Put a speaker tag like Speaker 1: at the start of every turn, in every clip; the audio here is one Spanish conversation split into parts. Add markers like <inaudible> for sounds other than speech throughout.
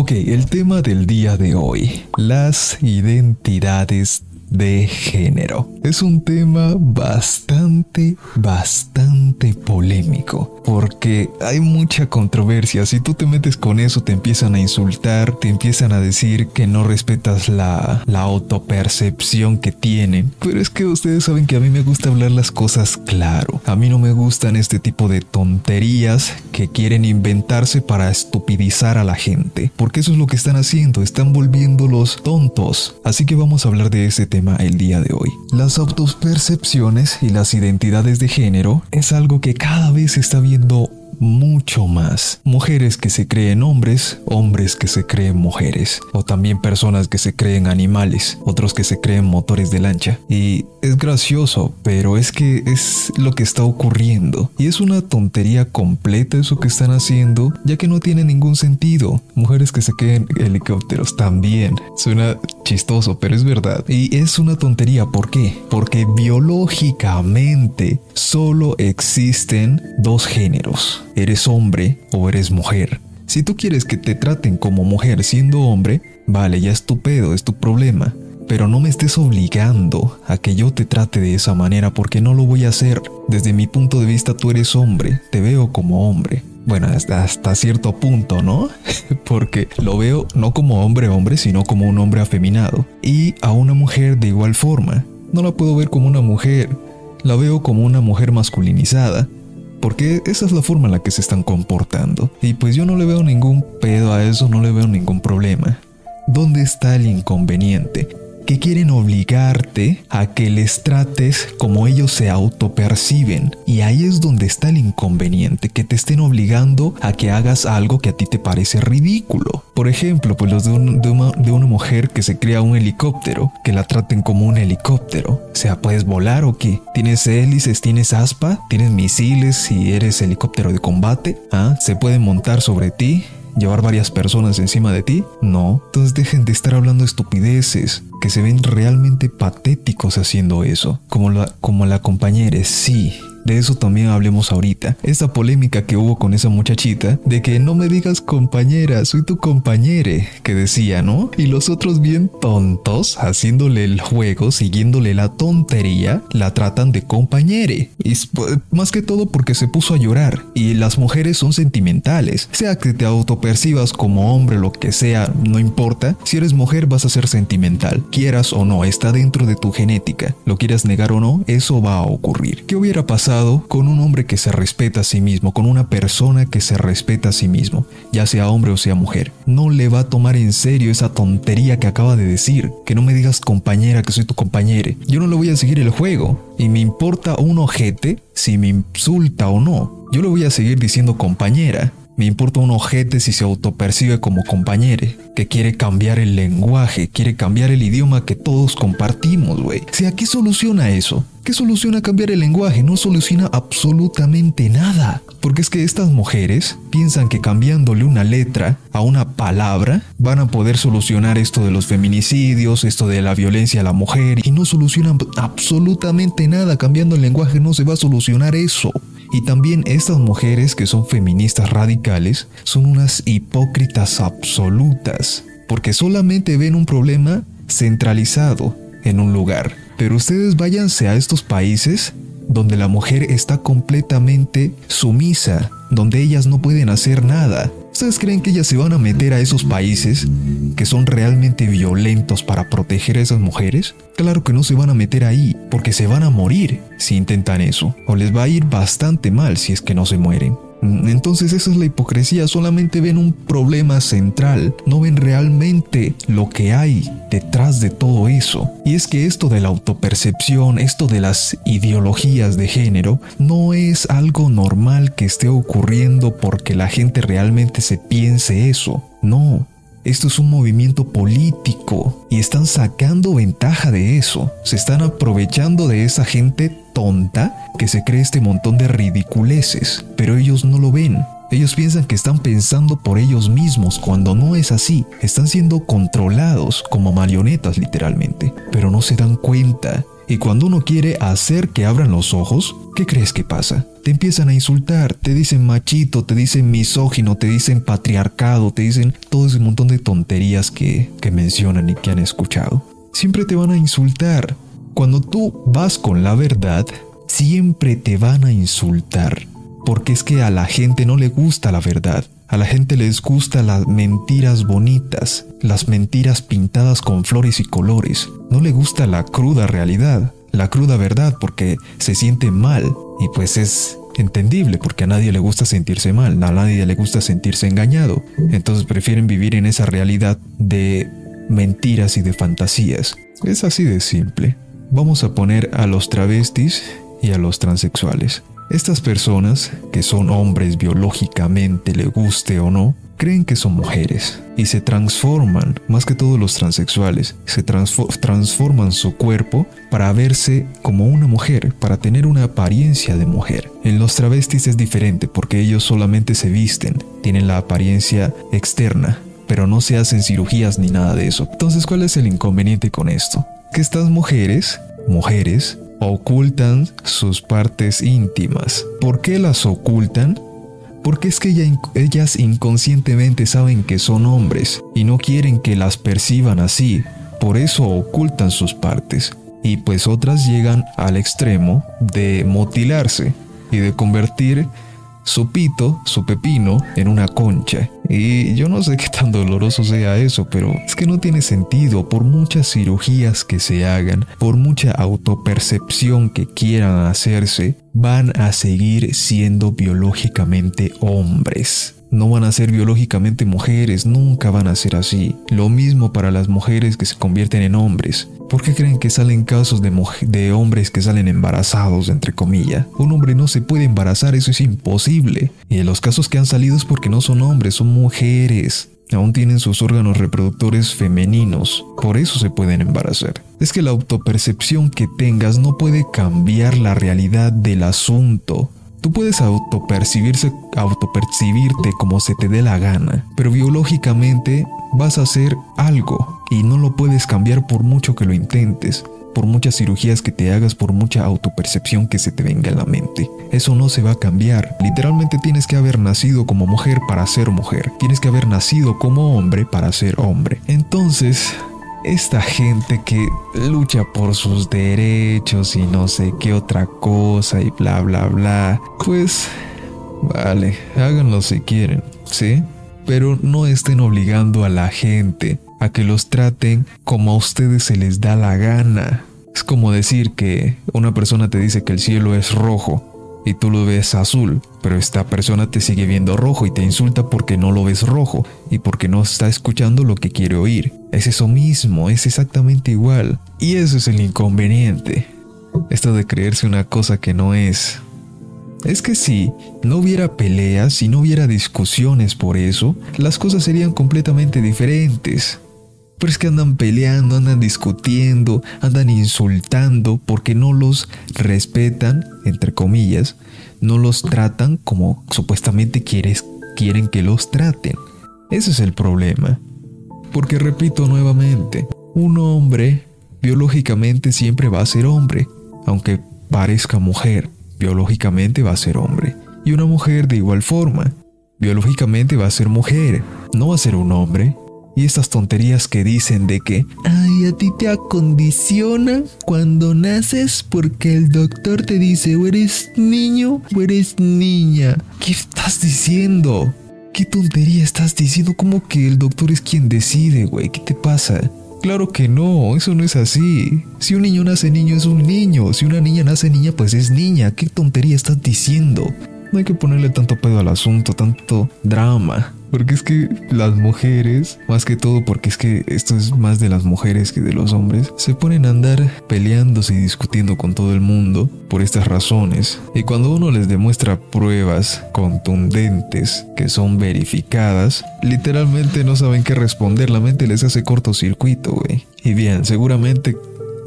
Speaker 1: Ok, el tema del día de hoy, las identidades de género. Es un tema bastante, bastante polémico, porque hay mucha controversia. Si tú te metes con eso, te empiezan a insultar, te empiezan a decir que no respetas la, la autopercepción que tienen. Pero es que ustedes saben que a mí me gusta hablar las cosas claro. A mí no me gustan este tipo de tonterías que quieren inventarse para estupidizar a la gente, porque eso es lo que están haciendo, están volviéndolos tontos. Así que vamos a hablar de ese tema el día de hoy. Las autopercepciones y las identidades de género es algo que cada vez se está viendo mucho más. Mujeres que se creen hombres, hombres que se creen mujeres, o también personas que se creen animales, otros que se creen motores de lancha. Y es gracioso, pero es que es lo que está ocurriendo. Y es una tontería completa eso que están haciendo, ya que no tiene ningún sentido. Mujeres que se creen helicópteros también. Suena chistoso, pero es verdad. Y es una tontería, ¿por qué? Porque biológicamente solo existen dos géneros eres hombre o eres mujer. Si tú quieres que te traten como mujer siendo hombre, vale, ya es tu pedo, es tu problema. Pero no me estés obligando a que yo te trate de esa manera porque no lo voy a hacer. Desde mi punto de vista tú eres hombre, te veo como hombre. Bueno, hasta, cierto punto, ¿no? <laughs> porque lo veo no como hombre hombre, sino como un hombre afeminado. Y a una mujer de igual forma. No la puedo ver como una mujer, la veo como una mujer masculinizada porque esa es la forma en la que se están comportando. Y pues yo no le veo ningún pedo a eso, no le veo ningún problema. ¿Dónde está el inconveniente? Que quieren obligarte a que les trates como ellos se autoperciben. Y ahí es donde está el inconveniente, que te estén obligando a que hagas algo que a ti te parece ridículo. Por ejemplo, pues los de, una, de una mujer que se crea un helicóptero, que la traten como un helicóptero. O sea, ¿puedes volar o qué? ¿Tienes hélices? ¿Tienes aspa? ¿Tienes misiles si eres helicóptero de combate? ¿Ah? ¿Se pueden montar sobre ti? Llevar varias personas encima de ti? No. Entonces dejen de estar hablando estupideces, que se ven realmente patéticos haciendo eso. Como la, como la compañera, sí, de eso también hablemos ahorita. Esta polémica que hubo con esa muchachita de que no me digas compañera, soy tu compañere, que decía, ¿no? Y los otros bien tontos, haciéndole el juego, siguiéndole la tontería, la tratan de compañere. Y más que todo porque se puso a llorar. Y las mujeres son sentimentales. Sea que te autopercibas como hombre, lo que sea, no importa. Si eres mujer vas a ser sentimental. Quieras o no, está dentro de tu genética. Lo quieras negar o no, eso va a ocurrir. ¿Qué hubiera pasado? Con un hombre que se respeta a sí mismo, con una persona que se respeta a sí mismo, ya sea hombre o sea mujer. No le va a tomar en serio esa tontería que acaba de decir, que no me digas compañera, que soy tu compañera. Yo no le voy a seguir el juego y me importa un ojete si me insulta o no. Yo le voy a seguir diciendo compañera, me importa un ojete si se autopercibe como compañere, que quiere cambiar el lenguaje, quiere cambiar el idioma que todos compartimos, güey. Si aquí soluciona eso, ¿qué soluciona cambiar el lenguaje? No soluciona absolutamente nada. Porque es que estas mujeres piensan que cambiándole una letra a una palabra van a poder solucionar esto de los feminicidios, esto de la violencia a la mujer, y no solucionan absolutamente nada. Cambiando el lenguaje no se va a solucionar eso. Y también estas mujeres que son feministas radicales son unas hipócritas absolutas, porque solamente ven un problema centralizado en un lugar. Pero ustedes váyanse a estos países donde la mujer está completamente sumisa, donde ellas no pueden hacer nada, ¿Ustedes creen que ellas se van a meter a esos países que son realmente violentos para proteger a esas mujeres? Claro que no se van a meter ahí, porque se van a morir si intentan eso, o les va a ir bastante mal si es que no se mueren. Mm, entonces esa es la hipocresía, solamente ven un problema central, no ven realmente lo que hay detrás de todo eso. Y es que esto de la autopercepción, esto de las ideologías de género, no es algo normal que esté ocurriendo porque la gente realmente se piense eso. No, esto es un movimiento político y están sacando ventaja de eso. Se están aprovechando de esa gente tonta que se cree este montón de ridiculeces, pero ellos no lo ven. Ellos piensan que están pensando por ellos mismos cuando no es así. Están siendo controlados como marionetas literalmente, pero no se dan cuenta Y cuando uno quiere hacer que abran los ojos, ¿qué crees que pasa? Te empiezan a insultar, te dicen machito, te dicen misógino, te dicen patriarcado, te dicen todo ese montón de tonterías que, que mencionan y que han escuchado. Siempre te van a insultar. Cuando tú vas con la verdad, siempre te van a insultar. Porque es que a la gente no le gusta la verdad. A la gente les gusta las mentiras bonitas, las mentiras pintadas con flores y colores. No le gusta la cruda realidad, la cruda verdad porque se siente mal y pues es entendible porque a nadie le gusta sentirse mal, a nadie le gusta sentirse engañado. Entonces prefieren vivir en esa realidad de mentiras y de fantasías. Es así de simple. Vamos a poner a los travestis y a los transexuales. Estas personas, que son hombres biológicamente, le guste o no, creen que son mujeres y se transforman, más que todos los transexuales, se transforman su cuerpo para verse como una mujer, para tener una apariencia de mujer. En los travestis es diferente porque ellos solamente se visten, tienen la apariencia externa, pero no se hacen cirugías ni nada de eso. Entonces, ¿cuál es el inconveniente con esto? Que estas mujeres, mujeres, ocultan sus partes íntimas. ¿Por qué las ocultan? Porque es que ellas inconscientemente saben que son hombres y no quieren que las perciban así. Por eso ocultan sus partes. Y pues otras llegan al extremo de mutilarse y de convertir su pito, su pepino, en una concha. Y yo no sé qué tan doloroso sea eso, pero es que no tiene sentido por muchas cirugías que se hagan, por mucha autopercepción que quieran hacerse, van a seguir siendo biológicamente hombres no van a ser biológicamente mujeres, nunca van a ser así. Lo mismo para las mujeres que se convierten en hombres. ¿Por qué creen que salen casos de, hombres que salen embarazados, entre comillas? Un hombre no se puede embarazar, eso es imposible. Y en los casos que han salido es porque no son hombres, son mujeres. Aún tienen sus órganos reproductores femeninos, por eso se pueden embarazar. Es que la autopercepción que tengas no puede cambiar la realidad del asunto. Tú puedes autopercibirse, autopercibirte como se te dé la gana, pero biológicamente vas a hacer algo y no lo puedes cambiar por mucho que lo intentes, por muchas cirugías que te hagas, por mucha autopercepción que se te venga en la mente. Eso no se va a cambiar. Literalmente tienes que haber nacido como mujer para ser mujer. Tienes que haber nacido como hombre para ser hombre. Entonces, esta gente que lucha por sus derechos y no sé qué otra cosa y bla bla bla, pues vale, háganlo si quieren, ¿sí? Pero no estén obligando a la gente a que los traten como a ustedes se les da la gana. Es como decir que una persona te dice que el cielo es rojo y tú lo ves azul, pero esta persona te sigue viendo rojo y te insulta porque no lo ves rojo y porque no está escuchando lo que quiere oír. Es eso mismo, es exactamente igual. Y eso es el inconveniente. Esto de creerse una cosa que no es. Es que si no hubiera peleas, si no hubiera discusiones por eso, las cosas serían completamente diferentes. Pero es que andan peleando, andan discutiendo, andan insultando porque no los respetan, entre comillas, no los tratan como supuestamente quieres, quieren que los traten. Ese es el problema. Porque repito nuevamente, un hombre biológicamente siempre va a ser hombre, aunque parezca mujer, biológicamente va a ser hombre. Y una mujer de igual forma, biológicamente va a ser mujer, no va a ser un hombre, y estas tonterías que dicen de que, ay, a ti te acondiciona cuando naces porque el doctor te dice o eres niño o eres niña. ¿Qué estás diciendo? ¿Qué tontería estás diciendo? ¿Cómo que el doctor es quien decide, güey? ¿Qué te pasa? Claro que no, eso no es así. Si un niño nace niño es un niño, si una niña nace niña pues es niña. ¿Qué tontería estás diciendo? No hay que ponerle tanto pedo al asunto, tanto drama. Porque es que las mujeres, más que todo porque es que esto es más de las mujeres que de los hombres, se ponen a andar peleándose y discutiendo con todo el mundo por estas razones. Y cuando uno les demuestra pruebas contundentes que son verificadas, literalmente no saben qué responder, la mente les hace cortocircuito, güey. Y bien, seguramente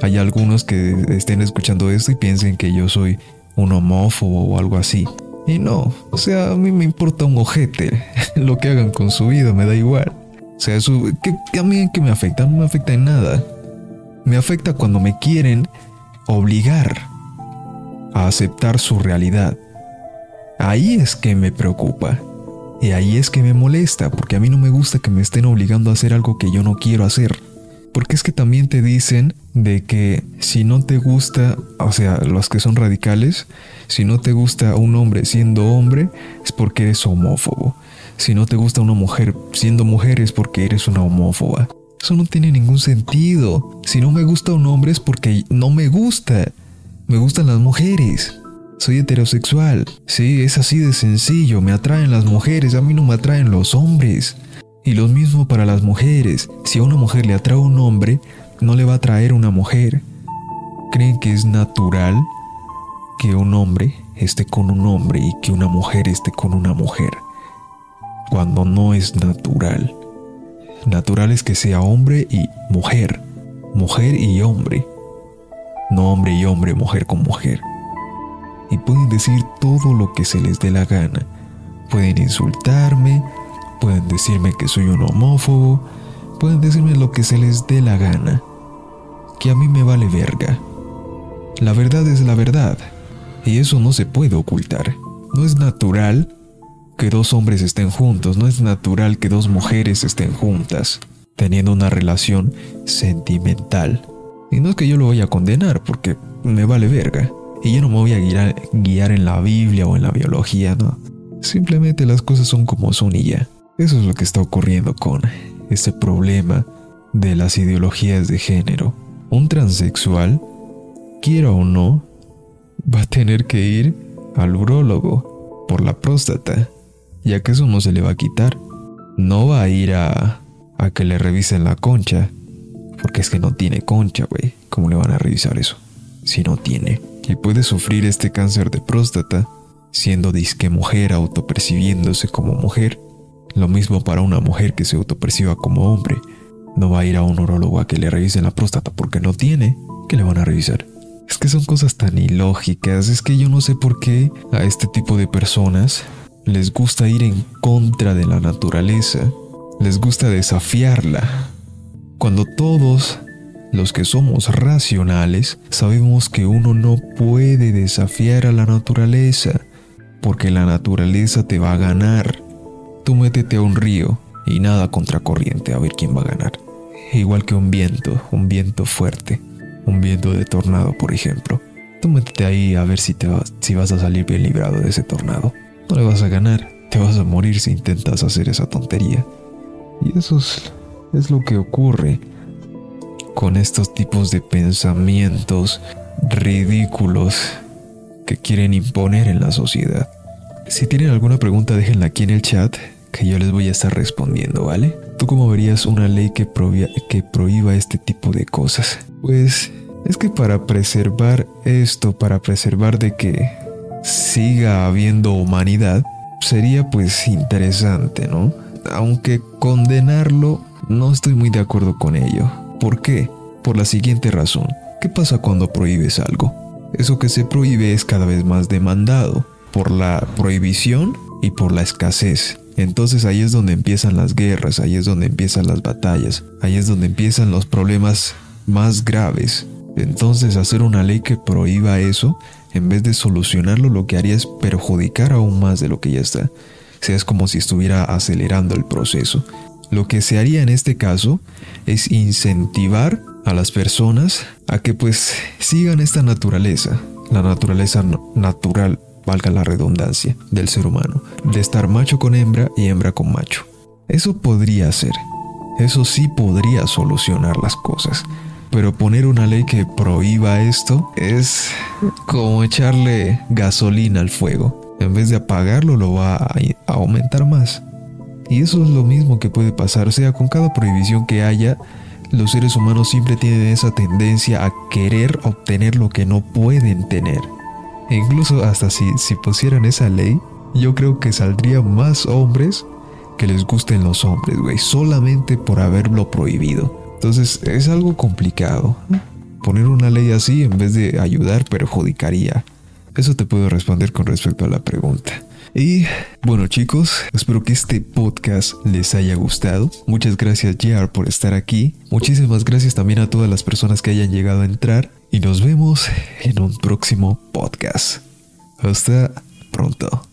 Speaker 1: hay algunos que estén escuchando esto y piensen que yo soy un homófobo o algo así. Y no, o sea, a mí me importa un ojete <laughs> lo que hagan con su vida, me da igual. O sea, eso, que, a mí que me afecta, no me afecta en nada. Me afecta cuando me quieren obligar a aceptar su realidad. Ahí es que me preocupa. Y ahí es que me molesta, porque a mí no me gusta que me estén obligando a hacer algo que yo no quiero hacer. Porque es que también te dicen de que si no te gusta, o sea, los que son radicales, si no te gusta un hombre siendo hombre, es porque eres homófobo. Si no te gusta una mujer siendo mujer, es porque eres una homófoba. Eso no tiene ningún sentido. Si no me gusta un hombre es porque no me gusta. Me gustan las mujeres. Soy heterosexual. Sí, es así de sencillo. Me atraen las mujeres, a mí no me atraen los hombres. Y lo mismo para las mujeres. Si a una mujer le atrae un hombre, no le va a atraer una mujer. ¿Creen que es natural que un hombre esté con un hombre y que una mujer esté con una mujer? Cuando no es natural. Natural es que sea hombre y mujer, mujer y hombre, no hombre y hombre, mujer con mujer. Y pueden decir todo lo que se les dé la gana. Pueden insultarme, pueden decirme que soy un homófobo, pueden decirme lo que se les dé la gana. Que a mí me vale verga. La verdad es la verdad, y eso no se puede ocultar. No es natural que dos hombres estén juntos, no es natural que dos mujeres estén juntas, teniendo una relación sentimental. Y no es que yo lo vaya a condenar, porque me vale verga. Y yo no me voy a guiar, guiar en la Biblia o en la biología, no. Simplemente las cosas son como son y ya. Eso es lo que está ocurriendo con este problema de las ideologías de género. Un transexual, quiera o no, va a tener que ir al urólogo por la próstata ya que eso no se le va a quitar. No va a ir a, a que le revisen la concha, porque es que no tiene concha, güey. ¿Cómo le van a revisar eso? Si no tiene. Y puede sufrir este cáncer de próstata siendo disque mujer autopercibiéndose como mujer. Lo mismo para una mujer que se autoperciba como hombre. No va a ir a un urologo a que le revisen la próstata porque no tiene. ¿Qué le van a revisar? Es que son cosas tan ilógicas. Es que yo no sé por qué a este tipo de personas les gusta ir en contra de la naturaleza, les gusta desafiarla. Cuando todos los que somos racionales sabemos que uno no puede desafiar a la naturaleza, porque la naturaleza te va a ganar. Tú métete a un río y nada contracorriente a ver quién va a ganar. Igual que un viento, un viento fuerte, un viento de tornado, por ejemplo. Tú métete ahí a ver si, te si vas a salir bien librado de ese tornado no le vas a ganar, te vas a morir si intentas hacer esa tontería. Y eso es, lo que ocurre con estos tipos de pensamientos ridículos que quieren imponer en la sociedad. Si tienen alguna pregunta, déjenla aquí en el chat, que yo les voy a estar respondiendo, ¿vale? ¿Tú cómo verías una ley que, que prohíba este tipo de cosas? Pues es que para preservar esto, para preservar de que siga habiendo humanidad, sería pues interesante, ¿no? Aunque condenarlo, no estoy muy de acuerdo con ello. ¿Por qué? Por la siguiente razón. ¿Qué pasa cuando prohíbes algo? Eso que se prohíbe es cada vez más demandado por la prohibición y por la escasez. Entonces ahí es donde empiezan las guerras, ahí es donde empiezan las batallas, ahí es donde empiezan los problemas más graves. Entonces hacer una ley que prohíba eso en vez de solucionarlo, lo que haría es perjudicar aún más de lo que ya está. O sea, es como si estuviera acelerando el proceso. Lo que se haría en este caso es incentivar a las personas a que pues sigan esta naturaleza, la naturaleza natural, valga la redundancia, del ser humano, de estar macho con hembra y hembra con macho. Eso podría ser, eso sí podría solucionar las cosas. Pero poner una ley que prohíba esto es como echarle gasolina al fuego. En vez de apagarlo, lo va a aumentar más. Y eso es lo mismo que puede pasar. O sea, con cada prohibición que haya, los seres humanos siempre tienen esa tendencia a querer obtener lo que no pueden tener. E incluso hasta si, si pusieran esa ley, yo creo que saldrían más hombres que les gusten los hombres, güey, solamente por haberlo prohibido. Entonces es algo complicado. Poner una ley así en vez de ayudar perjudicaría. Eso te puedo responder con respecto a la pregunta. Y bueno chicos, espero que este podcast les haya gustado. Muchas gracias Jar por estar aquí. Muchísimas gracias también a todas las personas que hayan llegado a entrar y nos vemos en un próximo podcast. Hasta pronto.